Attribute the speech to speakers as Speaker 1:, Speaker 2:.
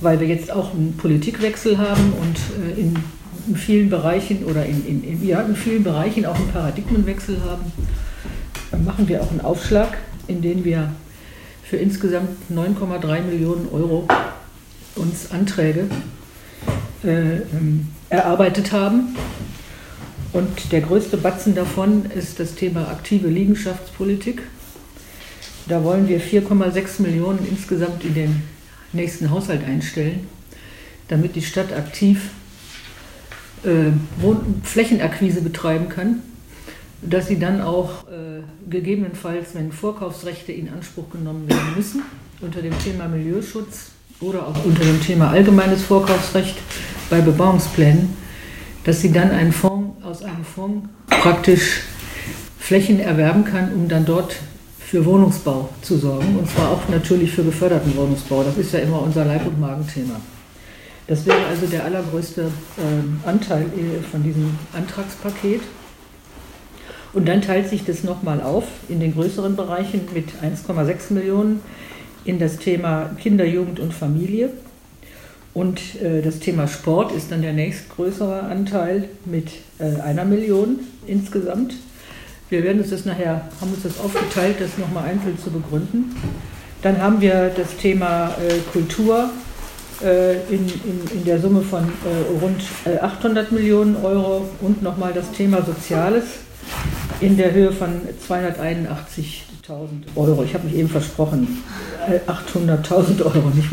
Speaker 1: weil wir jetzt auch einen Politikwechsel haben und äh, in, vielen Bereichen oder in, in, ja, in vielen Bereichen auch einen Paradigmenwechsel haben, machen wir auch einen Aufschlag, in den wir für insgesamt 9,3 Millionen Euro uns Anträge äh, ähm, erarbeitet haben. Und der größte Batzen davon ist das Thema aktive Liegenschaftspolitik. Da wollen wir 4,6 Millionen insgesamt in den nächsten Haushalt einstellen, damit die Stadt aktiv äh, Flächenakquise betreiben kann, dass sie dann auch äh, gegebenenfalls, wenn Vorkaufsrechte in Anspruch genommen werden müssen, unter dem Thema Milieuschutz oder auch unter dem Thema allgemeines Vorkaufsrecht bei Bebauungsplänen, dass sie dann einen Fonds aus einem Fonds praktisch Flächen erwerben kann, um dann dort für Wohnungsbau zu sorgen. Und zwar auch natürlich für geförderten Wohnungsbau. Das ist ja immer unser Leib- und Magenthema. Das wäre also der allergrößte äh, Anteil von diesem Antragspaket. Und dann teilt sich das nochmal auf in den größeren Bereichen mit 1,6 Millionen in das Thema Kinder, Jugend und Familie. Und äh, das Thema Sport ist dann der nächstgrößere Anteil mit äh, einer Million insgesamt. Wir werden uns das nachher, haben uns das aufgeteilt, das nochmal einzeln zu begründen. Dann haben wir das Thema äh, Kultur äh, in, in, in der Summe von äh, rund 800 äh, Millionen Euro und nochmal das Thema Soziales in der Höhe von 281.000 Euro. Ich habe mich eben versprochen, 800.000 Euro, nicht